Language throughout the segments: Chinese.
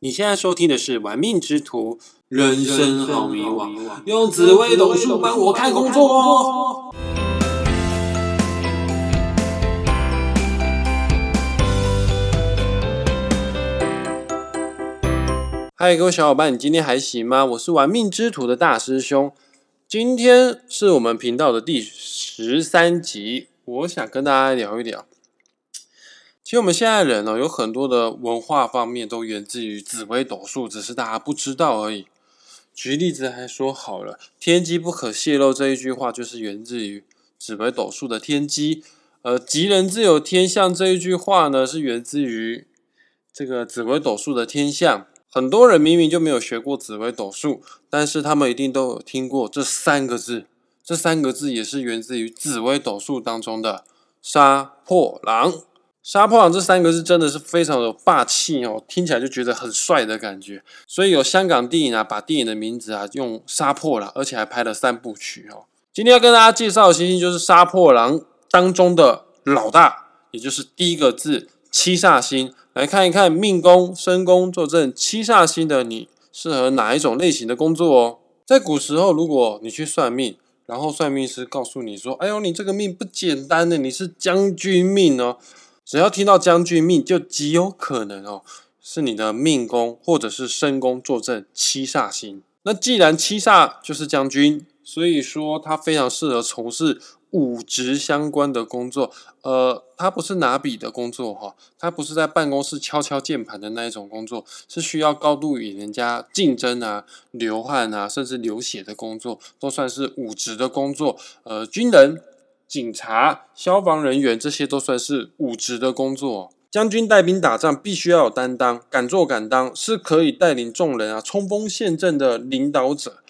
你现在收听的是《玩命之徒》，人生好迷惘，用紫微斗数帮我看工作。嗨，各位小伙伴，你今天还行吗？我是玩命之徒的大师兄，今天是我们频道的第十三集，我想跟大家聊一聊。其实我们现在人哦，有很多的文化方面都源自于紫微斗数，只是大家不知道而已。举例子来说好了，“天机不可泄露”这一句话就是源自于紫微斗数的天机。呃，“吉人自有天相”这一句话呢，是源自于这个紫微斗数的天相。很多人明明就没有学过紫微斗数，但是他们一定都有听过这三个字。这三个字也是源自于紫微斗数当中的“杀破狼”。杀破狼这三个字真的是非常有霸气哦，听起来就觉得很帅的感觉。所以有香港电影啊，把电影的名字啊用杀破狼，而且还拍了三部曲哦。今天要跟大家介绍的星星就是杀破狼当中的老大，也就是第一个字七煞星。来看一看命宫、身宫坐镇七煞星的你，适合哪一种类型的工作哦？在古时候，如果你去算命，然后算命师告诉你说：“哎呦，你这个命不简单呢，你是将军命哦。”只要听到将军命，就极有可能哦，是你的命宫或者是身宫坐镇七煞星。那既然七煞就是将军，所以说他非常适合从事武职相关的工作。呃，他不是拿笔的工作哈，他不是在办公室敲敲键盘的那一种工作，是需要高度与人家竞争啊、流汗啊，甚至流血的工作，都算是武职的工作。呃，军人。警察、消防人员，这些都算是武职的工作。将军带兵打仗，必须要有担当，敢做敢当，是可以带领众人啊冲锋陷阵的领导者。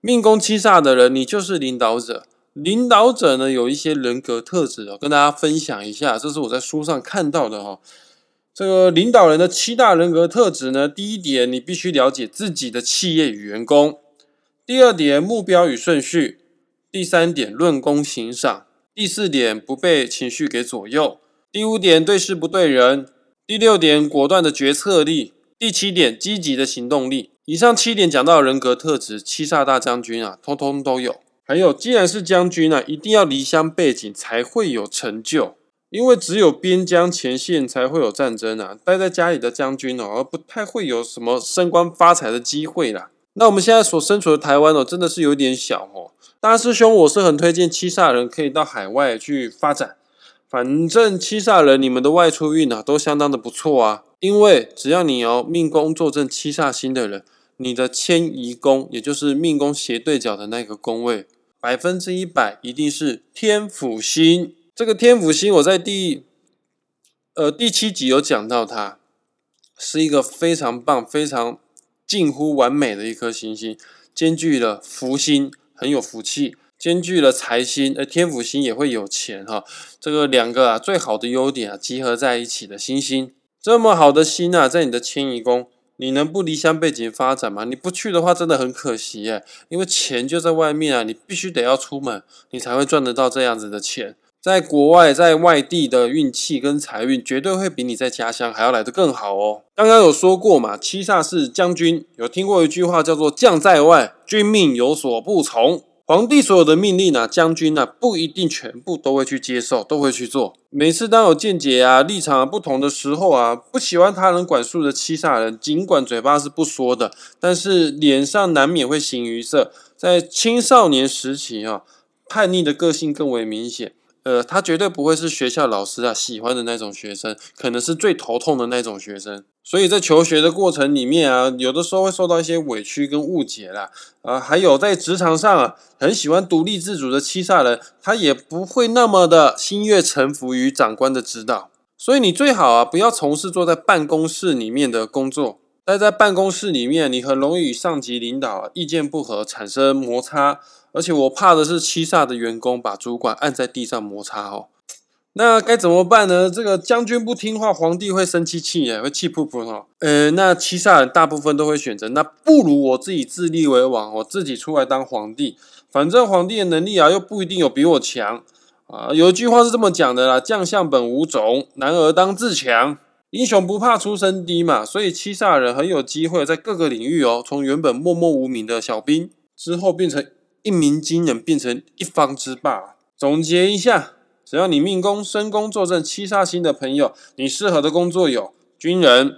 命宫七煞的人，你就是领导者。领导者呢，有一些人格特质哦，跟大家分享一下。这是我在书上看到的哈。这个领导人的七大人格特质呢，第一点，你必须了解自己的企业与员工；第二点，目标与顺序；第三点，论功行赏。第四点，不被情绪给左右；第五点，对事不对人；第六点，果断的决策力；第七点，积极的行动力。以上七点讲到人格特质，七煞大将军啊，通通都有。还有，既然是将军啊，一定要离乡背景才会有成就，因为只有边疆前线才会有战争啊。待在家里的将军哦，而不太会有什么升官发财的机会啦。那我们现在所身处的台湾哦，真的是有点小哦。大师兄，我是很推荐七煞人可以到海外去发展。反正七煞人你们的外出运啊，都相当的不错啊。因为只要你有命宫坐镇七煞星的人，你的迁移宫，也就是命宫斜对角的那个宫位，百分之一百一定是天府星。这个天府星，我在第呃第七集有讲到，它是一个非常棒、非常近乎完美的一颗行星，兼具了福星。很有福气，兼具了财星，呃，天府星也会有钱哈。这个两个啊，最好的优点啊，集合在一起的星星，这么好的星啊，在你的迁移宫，你能不离乡背景发展吗？你不去的话，真的很可惜耶。因为钱就在外面啊，你必须得要出门，你才会赚得到这样子的钱。在国外，在外地的运气跟财运，绝对会比你在家乡还要来得更好哦。刚刚有说过嘛，七煞是将军，有听过一句话叫做“将在外，君命有所不从”。皇帝所有的命令呢，将军呢不一定全部都会去接受，都会去做。每次当有见解啊、立场不同的时候啊，不喜欢他人管束的七煞人，尽管嘴巴是不说的，但是脸上难免会形于色。在青少年时期啊，叛逆的个性更为明显。呃，他绝对不会是学校老师啊喜欢的那种学生，可能是最头痛的那种学生。所以在求学的过程里面啊，有的时候会受到一些委屈跟误解啦。啊，还有在职场上啊，很喜欢独立自主的七煞人，他也不会那么的心悦诚服于长官的指导。所以你最好啊，不要从事坐在办公室里面的工作。待在办公室里面，你很容易与上级领导意见不合，产生摩擦。而且我怕的是七煞的员工把主管按在地上摩擦哦，那该怎么办呢？这个将军不听话，皇帝会生气气耶，会气噗噗哦。呃，那七煞人大部分都会选择，那不如我自己自立为王，我自己出来当皇帝。反正皇帝的能力啊，又不一定有比我强啊。有一句话是这么讲的啦：将相本无种，男儿当自强。英雄不怕出身低嘛，所以七煞人很有机会在各个领域哦，从原本默默无名的小兵，之后变成一鸣惊人，变成一方之霸。总结一下，只要你命宫身宫坐镇七煞星的朋友，你适合的工作有军人、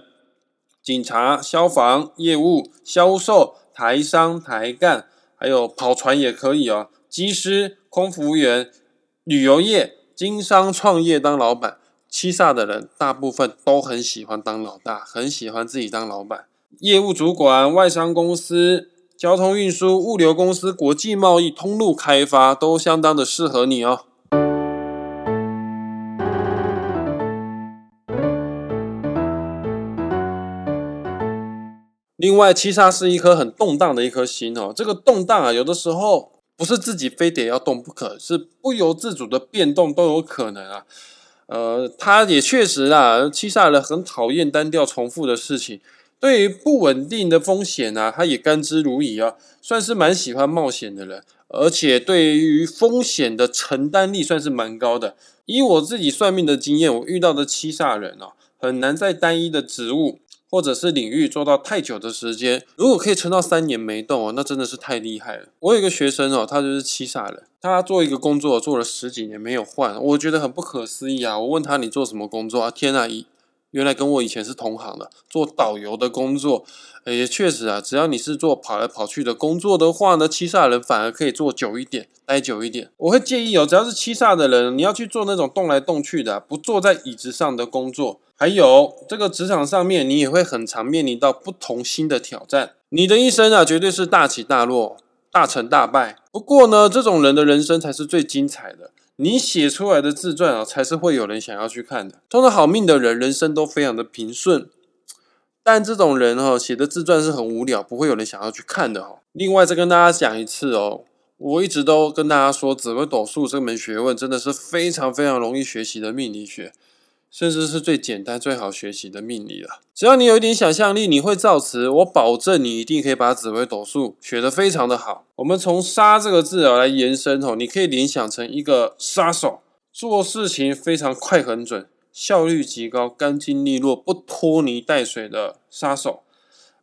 警察、消防、业务、销售、台商、台干，还有跑船也可以哦，机师、空服务员、旅游业、经商、创业当老板。七煞的人大部分都很喜欢当老大，很喜欢自己当老板。业务主管、外商公司、交通运输、物流公司、国际贸易、通路开发都相当的适合你哦。另外，七煞是一颗很动荡的一颗心哦。这个动荡啊，有的时候不是自己非得要动不可，是不由自主的变动都有可能啊。呃，他也确实啊，七煞人很讨厌单调重复的事情，对于不稳定的风险啊，他也甘之如饴啊，算是蛮喜欢冒险的人，而且对于风险的承担力算是蛮高的。以我自己算命的经验，我遇到的七煞人哦，很难在单一的职务。或者是领域做到太久的时间，如果可以撑到三年没动哦，那真的是太厉害了。我有一个学生哦，他就是七煞人，他做一个工作做了十几年没有换，我觉得很不可思议啊。我问他你做什么工作啊？天啊，一原来跟我以前是同行的，做导游的工作。也确实啊，只要你是做跑来跑去的工作的话呢，七煞人反而可以做久一点，待久一点。我会建议哦，只要是七煞的人，你要去做那种动来动去的，不坐在椅子上的工作。还有这个职场上面，你也会很常面临到不同新的挑战。你的一生啊，绝对是大起大落、大成大败。不过呢，这种人的人生才是最精彩的。你写出来的自传啊，才是会有人想要去看的。通常好命的人，人生都非常的平顺。但这种人哈，写的自传是很无聊，不会有人想要去看的哈。另外再跟大家讲一次哦，我一直都跟大家说，紫微斗数这门学问真的是非常非常容易学习的命理学。甚至是最简单、最好学习的命理了。只要你有一点想象力，你会造词，我保证你一定可以把紫微斗数学得非常的好。我们从“杀”这个字啊来延伸哦，你可以联想成一个杀手，做事情非常快、很准，效率极高、干净利落、不拖泥带水的杀手，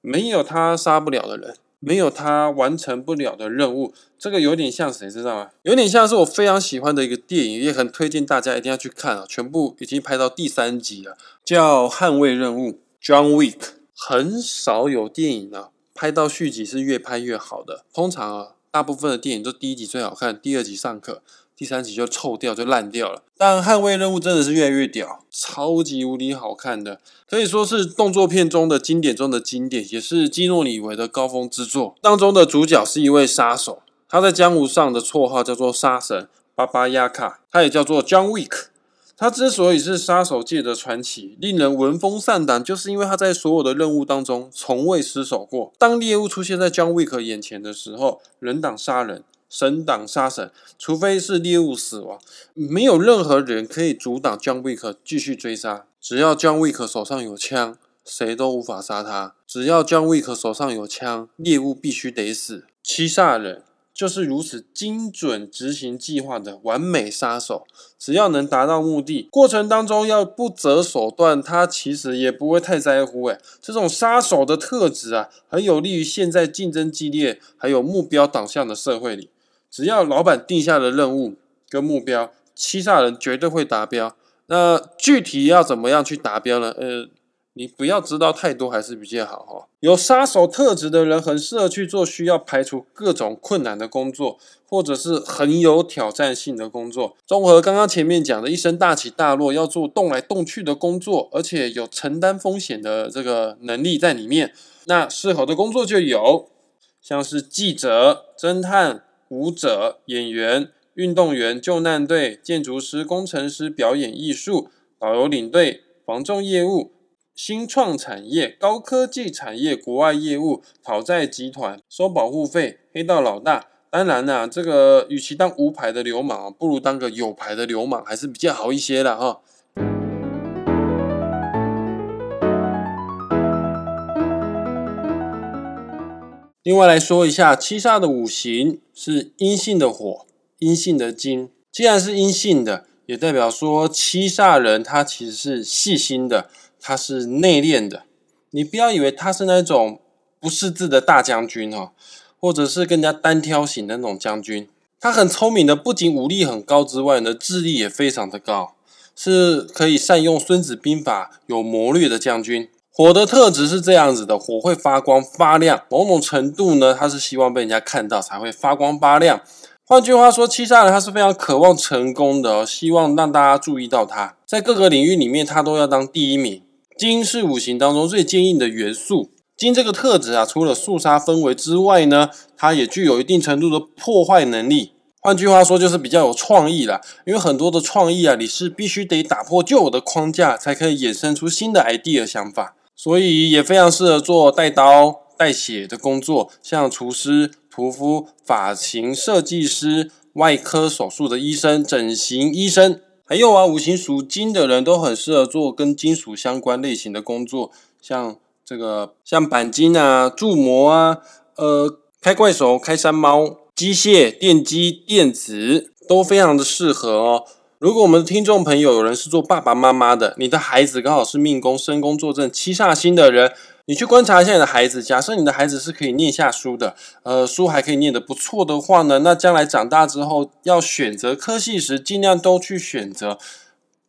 没有他杀不了的人。没有他完成不了的任务，这个有点像谁知道吗？有点像是我非常喜欢的一个电影，也很推荐大家一定要去看啊！全部已经拍到第三集了，叫《捍卫任务》（John Wick）。很少有电影啊拍到续集是越拍越好的，通常啊，大部分的电影都第一集最好看，第二集上课。第三集就臭掉，就烂掉了。但捍卫任务真的是越来越屌，超级无敌好看的，可以说是动作片中的经典中的经典，也是基诺里维的高峰之作。当中的主角是一位杀手，他在江湖上的绰号叫做杀神巴巴亚卡，他也叫做 John Wick。他之所以是杀手界的传奇，令人闻风丧胆，就是因为他在所有的任务当中从未失手过。当猎物出现在 John Wick 眼前的时候，人挡杀人。神挡杀神，除非是猎物死亡，没有任何人可以阻挡 John Wick 继续追杀。只要 John Wick 手上有枪，谁都无法杀他。只要 John Wick 手上有枪，猎物必须得死。七煞人就是如此精准执行计划的完美杀手。只要能达到目的，过程当中要不择手段，他其实也不会太在乎。诶，这种杀手的特质啊，很有利于现在竞争激烈还有目标导向的社会里。只要老板定下的任务跟目标，七煞人绝对会达标。那具体要怎么样去达标呢？呃，你不要知道太多还是比较好哈。有杀手特质的人很适合去做需要排除各种困难的工作，或者是很有挑战性的工作。综合刚刚前面讲的一生大起大落，要做动来动去的工作，而且有承担风险的这个能力在里面，那适合的工作就有像是记者、侦探。舞者、演员、运动员、救难队、建筑师、工程师、表演艺术、导游领队、防重业务、新创产业、高科技产业、国外业务、讨债集团、收保护费、黑道老大。当然啦，这个与其当无牌的流氓，不如当个有牌的流氓，还是比较好一些的哈。另外来说一下，七煞的五行是阴性的火，阴性的金。既然是阴性的，也代表说七煞人他其实是细心的，他是内敛的。你不要以为他是那种不识字的大将军哦，或者是更加单挑型的那种将军。他很聪明的，不仅武力很高之外呢，智力也非常的高，是可以善用孙子兵法、有谋略的将军。火的特质是这样子的，火会发光发亮，某种程度呢，它是希望被人家看到才会发光发亮。换句话说，七杀人他是非常渴望成功的，哦希望让大家注意到他，在各个领域里面他都要当第一名。金是五行当中最坚硬的元素，金这个特质啊，除了肃杀氛围之外呢，它也具有一定程度的破坏能力。换句话说，就是比较有创意啦。因为很多的创意啊，你是必须得打破旧有的框架，才可以衍生出新的 idea 想法。所以也非常适合做带刀带血的工作，像厨师、屠夫、发型设计师、外科手术的医生、整形医生，还有啊，五行属金的人都很适合做跟金属相关类型的工作，像这个像钣金啊、铸模啊、呃开怪手、开山猫、机械、电机、电子都非常的适合哦。如果我们的听众朋友有人是做爸爸妈妈的，你的孩子刚好是命宫申宫坐镇七煞星的人，你去观察一下你的孩子。假设你的孩子是可以念下书的，呃，书还可以念得不错的话呢，那将来长大之后要选择科系时，尽量都去选择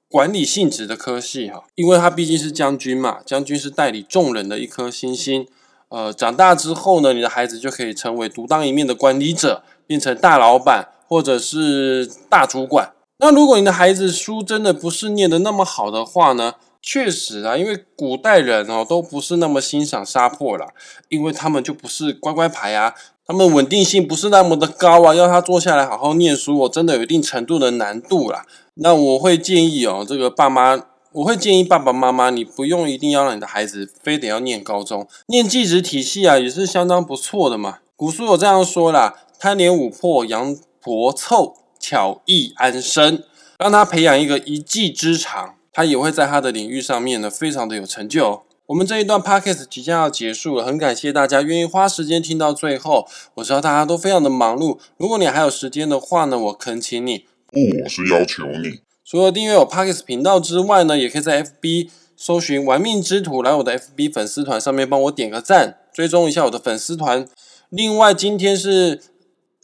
管理性质的科系哈，因为他毕竟是将军嘛，将军是代理众人的一颗星星。呃，长大之后呢，你的孩子就可以成为独当一面的管理者，变成大老板或者是大主管。那如果你的孩子书真的不是念的那么好的话呢？确实啊，因为古代人哦都不是那么欣赏杀破啦，因为他们就不是乖乖牌啊，他们稳定性不是那么的高啊，要他坐下来好好念书，我真的有一定程度的难度啦。那我会建议哦，这个爸妈，我会建议爸爸妈妈，你不用一定要让你的孩子非得要念高中，念技职体系啊，也是相当不错的嘛。古书有这样说啦：贪年五破，羊婆凑。巧艺安身，让他培养一个一技之长，他也会在他的领域上面呢，非常的有成就。我们这一段 podcast 即将要结束了，很感谢大家愿意花时间听到最后。我知道大家都非常的忙碌，如果你还有时间的话呢，我恳请你，不，我是要求你，除了订阅我 podcast 频道之外呢，也可以在 FB 搜寻“玩命之徒”来我的 FB 粉丝团上面帮我点个赞，追踪一下我的粉丝团。另外，今天是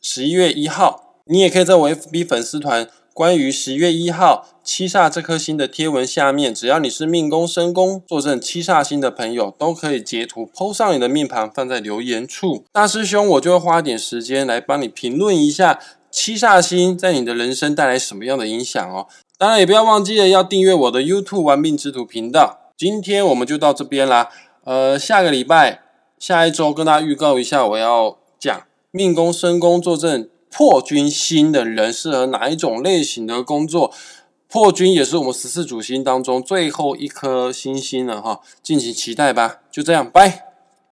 十一月一号。你也可以在我 FB 粉丝团关于十月一号七煞这颗星的贴文下面，只要你是命宫、身宫坐镇七煞星的朋友，都可以截图 PO 上你的命盘，放在留言处。大师兄，我就会花点时间来帮你评论一下七煞星在你的人生带来什么样的影响哦。当然，也不要忘记了要订阅我的 YouTube 玩命之徒频道。今天我们就到这边啦，呃，下个礼拜、下一周跟大家预告一下，我要讲命宫、身宫坐镇。破军星的人适合哪一种类型的工作？破军也是我们十四主星当中最后一颗星星了哈，敬请期待吧。就这样，拜。